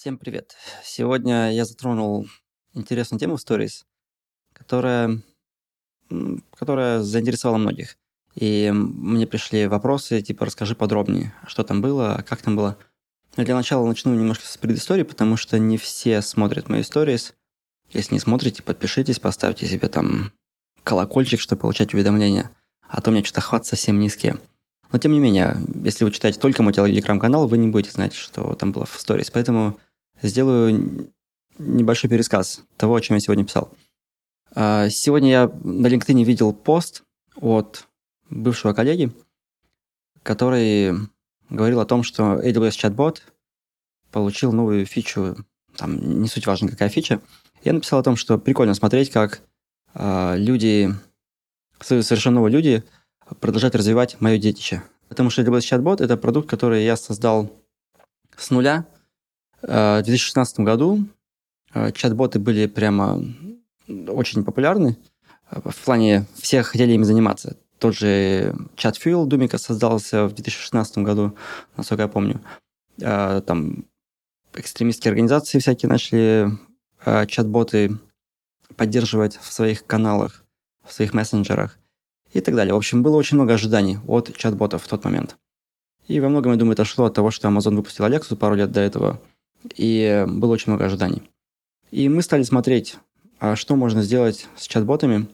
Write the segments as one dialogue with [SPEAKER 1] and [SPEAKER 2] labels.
[SPEAKER 1] Всем привет. Сегодня я затронул интересную тему в Stories, которая, которая заинтересовала многих. И мне пришли вопросы, типа, расскажи подробнее, что там было, как там было. Но для начала начну немножко с предыстории, потому что не все смотрят мои Stories. Если не смотрите, подпишитесь, поставьте себе там колокольчик, чтобы получать уведомления. А то у меня что-то хват совсем низкие. Но тем не менее, если вы читаете только мой телеграм-канал, вы не будете знать, что там было в сторис. Поэтому сделаю небольшой пересказ того, о чем я сегодня писал. А, сегодня я на LinkedIn видел пост от бывшего коллеги, который говорил о том, что AWS чат-бот получил новую фичу, там не суть важно, какая фича. Я написал о том, что прикольно смотреть, как э, люди, совершенно новые люди, продолжают развивать мое детище. Потому что AWS чат-бот – это продукт, который я создал с нуля – в 2016 году э, чат-боты были прямо очень популярны. Э, в плане всех хотели им заниматься. Тот же ChatFuel Думика создался в 2016 году, насколько я помню. Там экстремистские организации всякие начали чат-боты поддерживать в своих каналах, в своих мессенджерах и так далее. В общем, было очень много ожиданий от чат-ботов в тот момент. И во многом, я думаю, это шло от того, что Amazon выпустил Alexa пару лет до этого – и было очень много ожиданий. И мы стали смотреть, а что можно сделать с чат-ботами,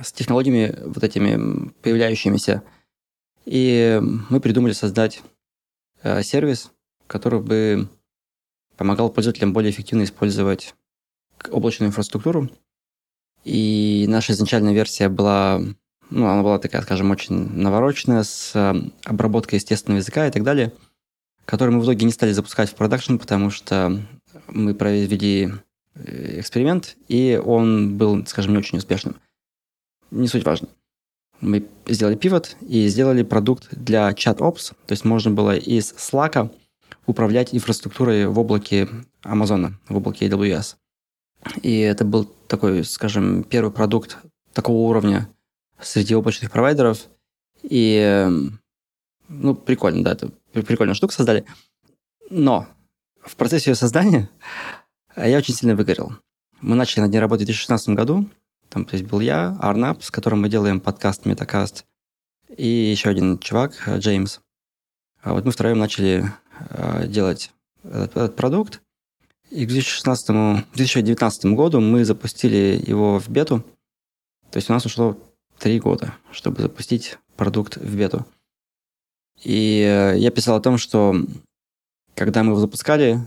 [SPEAKER 1] с технологиями вот этими появляющимися. И мы придумали создать э, сервис, который бы помогал пользователям более эффективно использовать облачную инфраструктуру. И наша изначальная версия была, ну, она была такая, скажем, очень навороченная, с э, обработкой естественного языка и так далее – который мы в итоге не стали запускать в продакшн, потому что мы провели э, эксперимент, и он был, скажем, не очень успешным. Не суть важно. Мы сделали пивот и сделали продукт для чат-опс, то есть можно было из Slack управлять инфраструктурой в облаке Amazon, в облаке AWS. И это был такой, скажем, первый продукт такого уровня среди облачных провайдеров. И, эм, ну, прикольно, да, это прикольную штуку создали. Но в процессе ее создания я очень сильно выгорел. Мы начали над ней работать в 2016 году. Там, то есть, был я, Арнап, с которым мы делаем подкаст Метакаст, и еще один чувак, Джеймс. А вот мы втроем начали э, делать этот, этот продукт. И к 2016, 2019 году мы запустили его в бету. То есть у нас ушло три года, чтобы запустить продукт в бету. И э, я писал о том, что когда мы его запускали,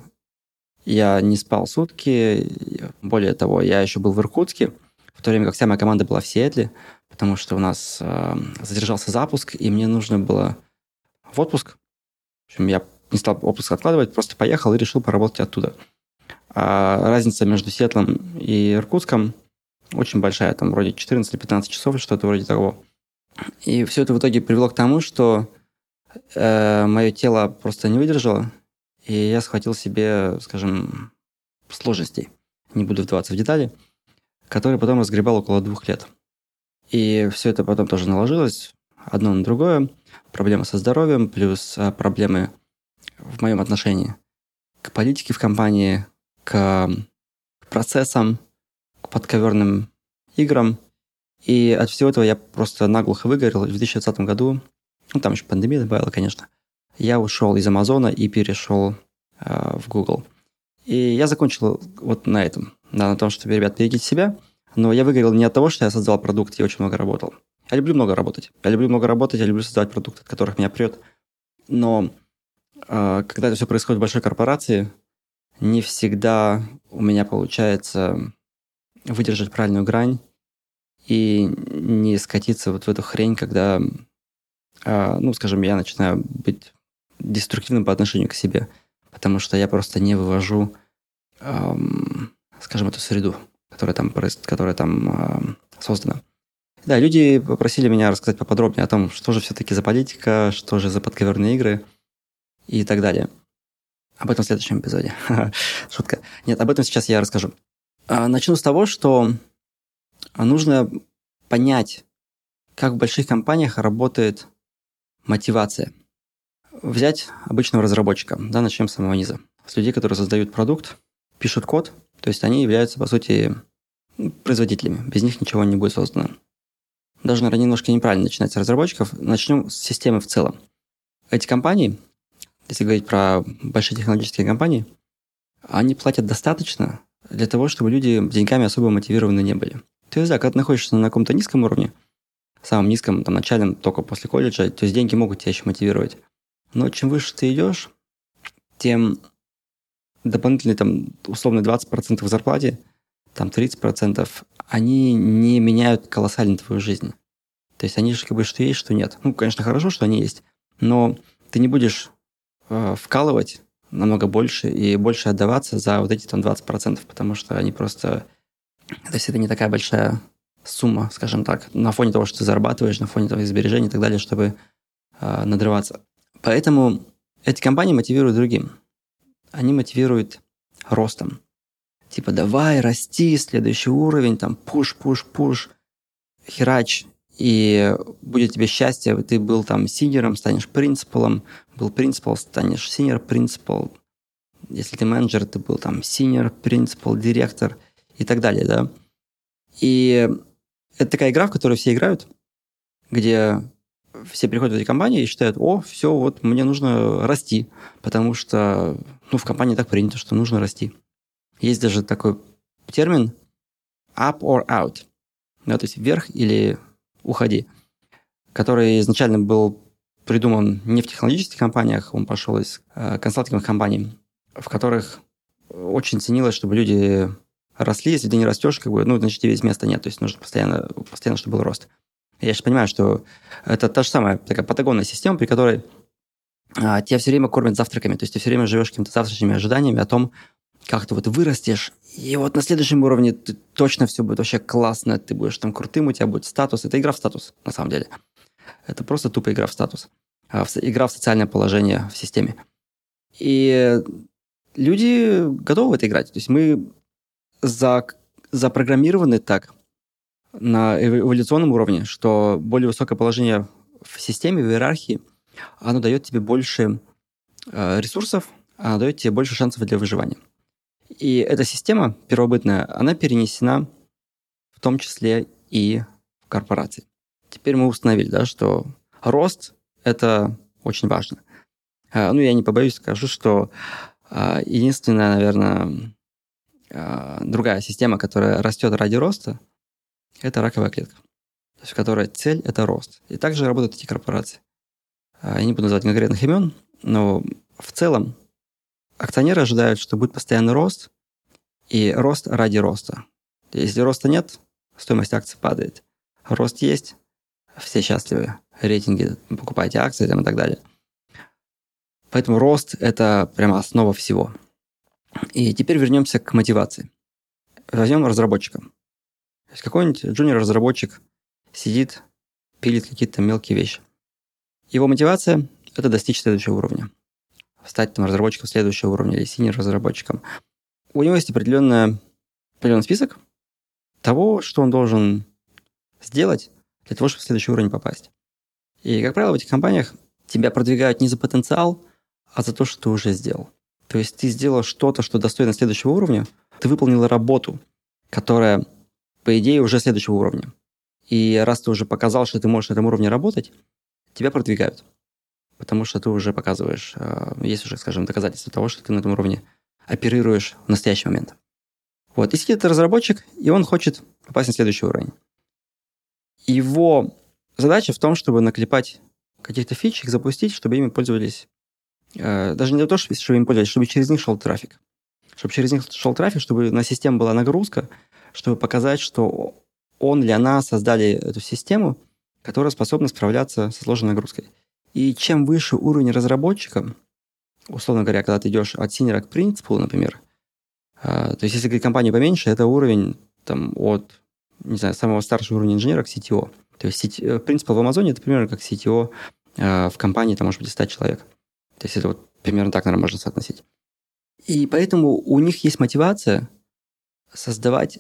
[SPEAKER 1] я не спал сутки. Более того, я еще был в Иркутске, в то время как вся моя команда была в Сиэтле, потому что у нас э, задержался запуск, и мне нужно было в отпуск. В общем, я не стал отпуск откладывать, просто поехал и решил поработать оттуда. А разница между Сиэтлом и Иркутском очень большая, там вроде 14-15 часов, что-то вроде того. И все это в итоге привело к тому, что э, мое тело просто не выдержало, и я схватил себе, скажем, сложностей. Не буду вдаваться в детали, которые потом разгребал около двух лет. И все это потом тоже наложилось одно на другое. Проблемы со здоровьем, плюс э, проблемы в моем отношении к политике в компании, к процессам, к подковерным играм. И от всего этого я просто наглухо выгорел. В 2020 году ну, там еще пандемия добавила, конечно, я ушел из Амазона и перешел э, в Google. И я закончил вот на этом, да, на том, что, ребят, берегите себя, но я выиграл не от того, что я создал продукт и очень много работал. Я люблю много работать. Я люблю много работать, я люблю создавать продукты, от которых меня прет. Но э, когда это все происходит в большой корпорации, не всегда у меня получается выдержать правильную грань и не скатиться вот в эту хрень, когда а, ну, скажем, я начинаю быть деструктивным по отношению к себе, потому что я просто не вывожу, эм, скажем, эту среду, которая там, которая там э, создана. Да, люди попросили меня рассказать поподробнее о том, что же все-таки за политика, что же за подковерные игры и так далее. Об этом в следующем эпизоде. Шутка. Нет, об этом сейчас я расскажу. А, начну с того, что нужно понять, как в больших компаниях работает мотивация. Взять обычного разработчика, да, начнем с самого низа. с людей, которые создают продукт, пишут код, то есть они являются, по сути, производителями. Без них ничего не будет создано. Даже, наверное, немножко неправильно начинать с разработчиков. Начнем с системы в целом. Эти компании, если говорить про большие технологические компании, они платят достаточно для того, чтобы люди деньгами особо мотивированы не были. То есть, да, когда ты находишься на каком-то низком уровне, самом низком, там, начальном, только после колледжа, то есть деньги могут тебя еще мотивировать. Но чем выше ты идешь, тем дополнительные, там, условно, 20% в зарплате, там, 30%, они не меняют колоссально твою жизнь. То есть они же как бы что есть, что нет. Ну, конечно, хорошо, что они есть, но ты не будешь э, вкалывать намного больше и больше отдаваться за вот эти там 20%, потому что они просто... То есть это не такая большая сумма, скажем так, на фоне того, что ты зарабатываешь, на фоне твоих сбережений и так далее, чтобы э, надрываться. Поэтому эти компании мотивируют другим. Они мотивируют ростом. Типа, давай, расти, следующий уровень, там, пуш, пуш, пуш, херачь, и будет тебе счастье, ты был там senior ом, станешь principal ом, был principal, станешь senior principal, если ты менеджер, ты был там senior, principal, директор и так далее, да. И это такая игра, в которую все играют, где все приходят в эти компании и считают, о, все, вот мне нужно расти, потому что ну, в компании так принято, что нужно расти. Есть даже такой термин up or out, да, то есть вверх или уходи, который изначально был придуман не в технологических компаниях, он пошел из э, консалтинговых компаний, в которых очень ценилось, чтобы люди росли. Если ты не растешь, как бы, ну, значит, тебе здесь места нет. То есть нужно постоянно, постоянно чтобы был рост. Я же понимаю, что это та же самая такая патагонная система, при которой а, тебя все время кормят завтраками. То есть ты все время живешь какими-то завтрашними ожиданиями о том, как ты вот вырастешь, и вот на следующем уровне ты точно все будет вообще классно, ты будешь там крутым, у тебя будет статус. Это игра в статус, на самом деле. Это просто тупо игра в статус. А, игра в социальное положение в системе. И люди готовы в это играть. То есть мы запрограммированы так на эволюционном уровне, что более высокое положение в системе, в иерархии, оно дает тебе больше э, ресурсов, оно дает тебе больше шансов для выживания. И эта система первобытная, она перенесена в том числе и в корпорации. Теперь мы установили, да, что рост – это очень важно. Э, ну, я не побоюсь, скажу, что э, единственная, наверное, другая система, которая растет ради роста, это раковая клетка, то есть в которой цель – это рост. И также работают эти корпорации. Я не буду называть конкретных имен, но в целом акционеры ожидают, что будет постоянный рост, и рост ради роста. Если роста нет, стоимость акций падает. Рост есть, все счастливы. Рейтинги, покупайте акции там, и так далее. Поэтому рост – это прямо основа всего. И теперь вернемся к мотивации. Возьмем разработчика. То есть какой-нибудь джуниор-разработчик сидит, пилит какие-то мелкие вещи. Его мотивация – это достичь следующего уровня стать там, разработчиком следующего уровня или синер разработчиком. У него есть определенный, определенный список того, что он должен сделать для того, чтобы в следующий уровень попасть. И, как правило, в этих компаниях тебя продвигают не за потенциал, а за то, что ты уже сделал. То есть ты сделал что-то, что достойно следующего уровня, ты выполнил работу, которая, по идее, уже следующего уровня. И раз ты уже показал, что ты можешь на этом уровне работать, тебя продвигают потому что ты уже показываешь, э, есть уже, скажем, доказательства того, что ты на этом уровне оперируешь в настоящий момент. Вот. И сидит разработчик, и он хочет попасть на следующий уровень. Его задача в том, чтобы наклепать каких-то фич, их запустить, чтобы ими пользовались. Э, даже не то, чтобы им пользовались, чтобы через них шел трафик. Чтобы через них шел трафик, чтобы на систему была нагрузка, чтобы показать, что он или она создали эту систему, которая способна справляться со сложной нагрузкой. И чем выше уровень разработчика, условно говоря, когда ты идешь от синера к принципу, например, а, то есть если компания поменьше, это уровень там, от не знаю, самого старшего уровня инженера к CTO. То есть э, принцип в Амазоне это примерно как CTO а, в компании, там может быть 100 человек. То есть это вот примерно так, наверное, можно соотносить. И поэтому у них есть мотивация создавать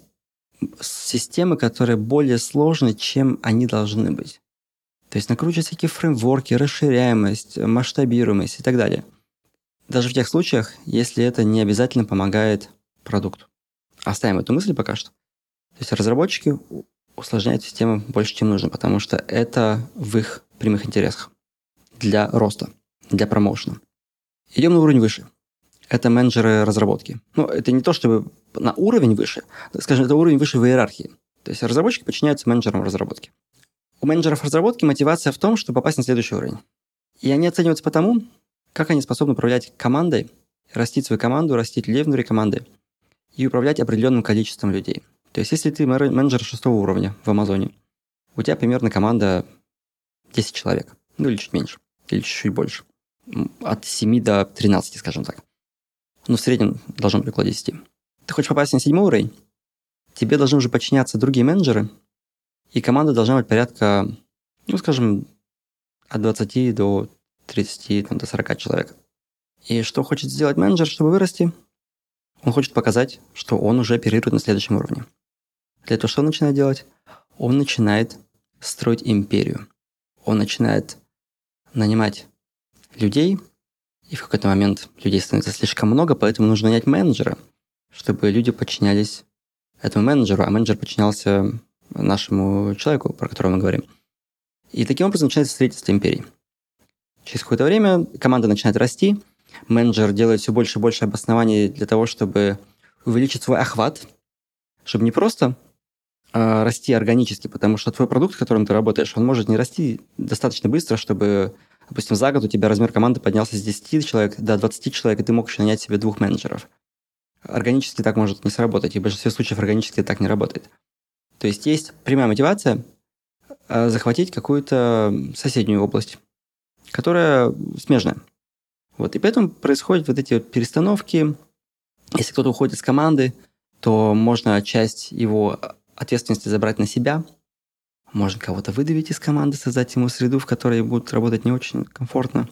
[SPEAKER 1] системы, которые более сложны, чем они должны быть. То есть накручивать всякие фреймворки, расширяемость, масштабируемость и так далее. Даже в тех случаях, если это не обязательно помогает продукту. Оставим эту мысль пока что. То есть разработчики усложняют систему больше, чем нужно, потому что это в их прямых интересах для роста, для промоушена. Идем на уровень выше. Это менеджеры разработки. Ну, это не то, чтобы на уровень выше, скажем, это уровень выше в иерархии. То есть разработчики подчиняются менеджерам разработки. У менеджеров разработки мотивация в том, чтобы попасть на следующий уровень. И они оцениваются по тому, как они способны управлять командой, растить свою команду, растить людей внутри команды и управлять определенным количеством людей. То есть, если ты менеджер шестого уровня в Амазоне, у тебя примерно команда 10 человек, ну или чуть меньше, или чуть-чуть больше. От 7 до 13, скажем так. Но в среднем должно быть около 10. Ты хочешь попасть на седьмой уровень, тебе должны уже подчиняться другие менеджеры, и команда должна быть порядка, ну, скажем, от 20 до 30, там, до 40 человек. И что хочет сделать менеджер, чтобы вырасти? Он хочет показать, что он уже оперирует на следующем уровне. Для этого что он начинает делать? Он начинает строить империю. Он начинает нанимать людей, и в какой-то момент людей становится слишком много, поэтому нужно нанять менеджера, чтобы люди подчинялись этому менеджеру, а менеджер подчинялся нашему человеку, про которого мы говорим. И таким образом начинается строительство империи. Через какое-то время команда начинает расти, менеджер делает все больше и больше обоснований для того, чтобы увеличить свой охват, чтобы не просто э, расти органически, потому что твой продукт, с которым ты работаешь, он может не расти достаточно быстро, чтобы, допустим, за год у тебя размер команды поднялся с 10 человек до 20 человек, и ты мог еще нанять себе двух менеджеров. Органически так может не сработать, и в большинстве случаев органически так не работает. То есть есть прямая мотивация э, захватить какую-то соседнюю область, которая смежная. Вот, и поэтому происходят вот эти вот перестановки. Если кто-то уходит с команды, то можно часть его ответственности забрать на себя. Можно кого-то выдавить из команды, создать ему среду, в которой будут работать не очень комфортно.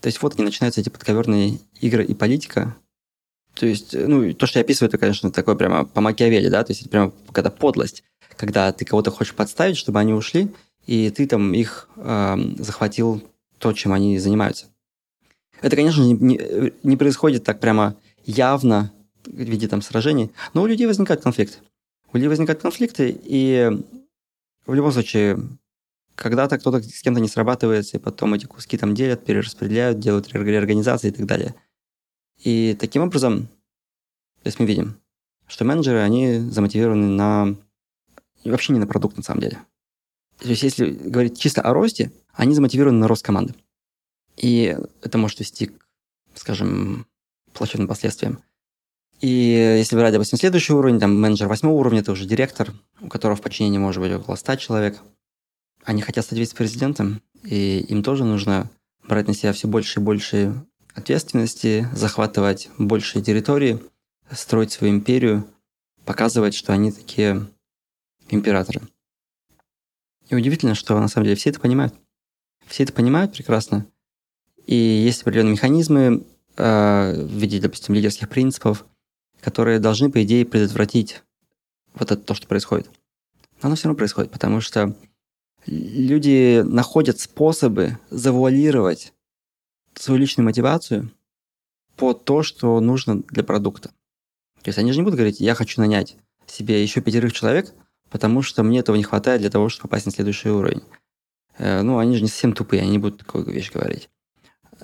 [SPEAKER 1] То есть вот они начинаются эти подковерные игры и политика. То есть, ну, то, что я описываю, это, конечно, такое прямо по Макиавелли, да, то есть это прямо какая-то подлость, когда ты кого-то хочешь подставить, чтобы они ушли, и ты там их э, захватил то, чем они занимаются. Это, конечно, не, не, не происходит так прямо явно в виде там сражений, но у людей возникают конфликты. У людей возникают конфликты, и в любом случае, когда-то кто-то с кем-то не срабатывается, и потом эти куски там делят, перераспределяют, делают реорганизации и так далее. И таким образом, то есть мы видим, что менеджеры, они замотивированы на... Вообще не на продукт, на самом деле. То есть если говорить чисто о росте, они замотивированы на рост команды. И это может вести к, скажем, плачевным последствиям. И если брать, допустим, следующий уровень, там менеджер восьмого уровня, это уже директор, у которого в подчинении может быть около 100 человек. Они хотят стать вице-президентом, и им тоже нужно брать на себя все больше и больше ответственности, захватывать большие территории, строить свою империю, показывать, что они такие императоры. И удивительно, что на самом деле все это понимают. Все это понимают прекрасно, и есть определенные механизмы э, в виде, допустим, лидерских принципов, которые должны, по идее, предотвратить вот это то, что происходит. Но оно все равно происходит, потому что люди находят способы завуалировать свою личную мотивацию под то, что нужно для продукта. То есть они же не будут говорить, я хочу нанять себе еще пятерых человек, потому что мне этого не хватает для того, чтобы попасть на следующий уровень. Э, ну, они же не совсем тупые, они не будут такую вещь говорить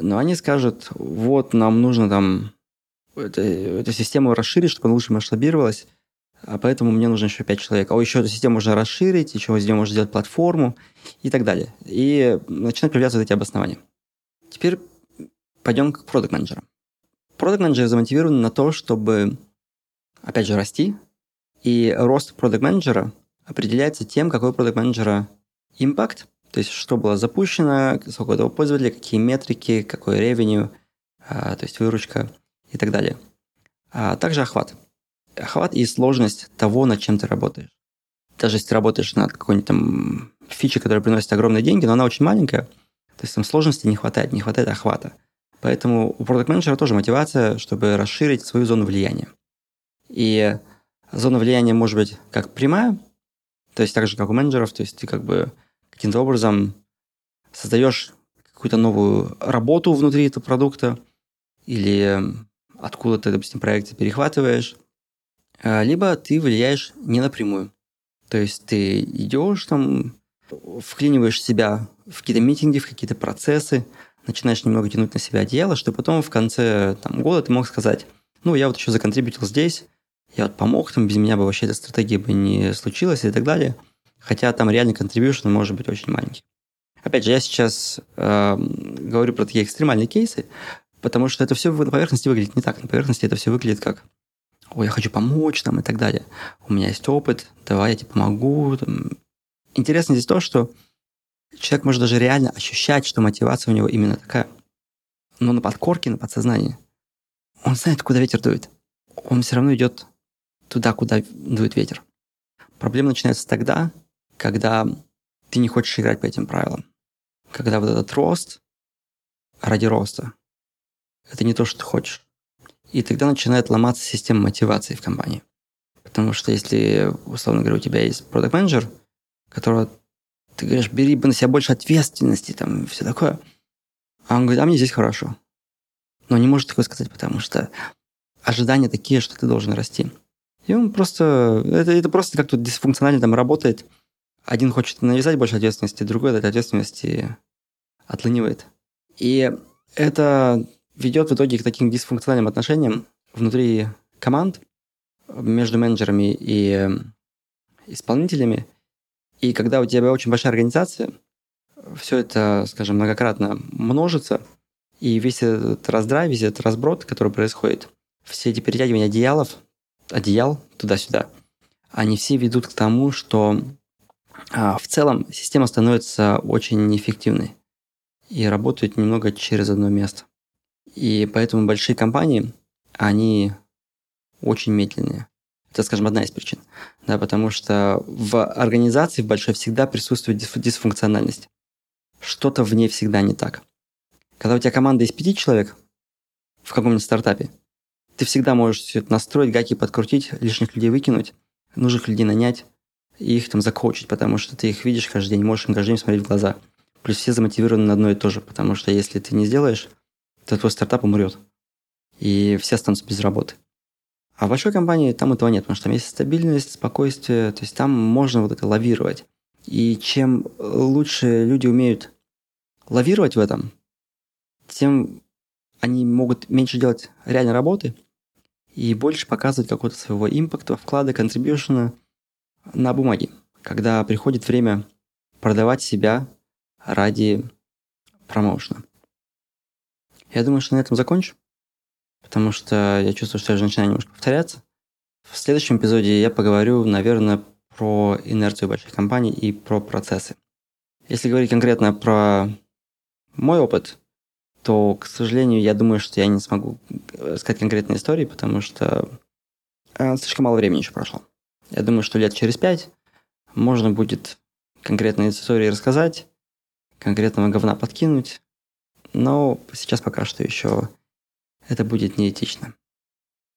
[SPEAKER 1] но они скажут, вот нам нужно там это, эту систему расширить, чтобы она лучше масштабировалась, а поэтому мне нужно еще 5 человек. А еще эту систему можно расширить, еще из нее можно сделать платформу и так далее. И начинают появляться вот эти обоснования. Теперь пойдем к продукт менеджерам продукт менеджеры замотивированы на то, чтобы, опять же, расти, и рост продукт менеджера определяется тем, какой продукт менеджера импакт, то есть, что было запущено, сколько этого пользователей, какие метрики, какой ревеню, а, то есть выручка и так далее. А также охват. Охват и сложность того, над чем ты работаешь. Даже если ты работаешь над какой-нибудь там фичей, которая приносит огромные деньги, но она очень маленькая, то есть там сложности не хватает, не хватает охвата. Поэтому у продукт менеджера тоже мотивация, чтобы расширить свою зону влияния. И зона влияния может быть как прямая, то есть так же, как у менеджеров, то есть ты как бы каким-то образом создаешь какую-то новую работу внутри этого продукта, или откуда ты, допустим, проекты перехватываешь, а, либо ты влияешь не напрямую. То есть ты идешь там, вклиниваешь себя в какие-то митинги, в какие-то процессы, начинаешь немного тянуть на себя одеяло, что потом в конце там, года ты мог сказать, ну, я вот еще законтрибутил здесь, я вот помог, там без меня бы вообще эта стратегия бы не случилась и так далее. Хотя там реальный контрибьюшн может быть очень маленький. Опять же, я сейчас э, говорю про такие экстремальные кейсы, потому что это все на поверхности выглядит не так. На поверхности это все выглядит как ой, я хочу помочь там и так далее. У меня есть опыт, давай я тебе помогу. Там. Интересно здесь то, что человек может даже реально ощущать, что мотивация у него именно такая. Но на подкорке, на подсознании, он знает, куда ветер дует. Он все равно идет туда, куда дует ветер. Проблема начинается тогда, когда ты не хочешь играть по этим правилам. Когда вот этот рост ради роста, это не то, что ты хочешь. И тогда начинает ломаться система мотивации в компании. Потому что если, условно говоря, у тебя есть продукт менеджер которого ты говоришь, бери бы на себя больше ответственности, там, все такое. А он говорит, а мне здесь хорошо. Но не может такое сказать, потому что ожидания такие, что ты должен расти. И он просто... Это, это просто как тут дисфункционально там работает. Один хочет навязать больше ответственности, другой от ответственности отлынивает. И это ведет в итоге к таким дисфункциональным отношениям внутри команд между менеджерами и исполнителями. И когда у тебя очень большая организация, все это, скажем, многократно множится, и весь этот раздрай, весь этот разброд, который происходит, все эти перетягивания одеялов, одеял туда-сюда, они все ведут к тому, что а, в целом система становится очень неэффективной и работает немного через одно место. И поэтому большие компании, они очень медленные. Это, скажем, одна из причин. Да, потому что в организации в большой всегда присутствует дисфункциональность. Что-то в ней всегда не так. Когда у тебя команда из пяти человек в каком-нибудь стартапе, ты всегда можешь настроить, гаки подкрутить, лишних людей выкинуть, нужных людей нанять и их там закоучить, потому что ты их видишь каждый день, можешь им каждый день смотреть в глаза. Плюс все замотивированы на одно и то же, потому что если ты не сделаешь, то твой стартап умрет. И все останутся без работы. А в большой компании там этого нет, потому что там есть стабильность, спокойствие, то есть там можно вот это лавировать. И чем лучше люди умеют лавировать в этом, тем они могут меньше делать реальной работы и больше показывать какого-то своего импакта, вклада, контрибьюшена на бумаге, когда приходит время продавать себя ради промоушена. Я думаю, что на этом закончу потому что я чувствую, что я уже начинаю немножко повторяться. В следующем эпизоде я поговорю, наверное, про инерцию больших компаний и про процессы. Если говорить конкретно про мой опыт, то, к сожалению, я думаю, что я не смогу сказать конкретные истории, потому что э, слишком мало времени еще прошло. Я думаю, что лет через пять можно будет конкретные истории рассказать, конкретного говна подкинуть, но сейчас пока что еще это будет неэтично.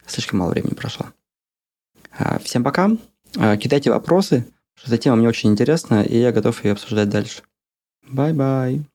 [SPEAKER 1] Слишком мало времени прошло. А, всем пока. А, кидайте вопросы, эта тема мне очень интересна, и я готов ее обсуждать дальше. Bye-bye.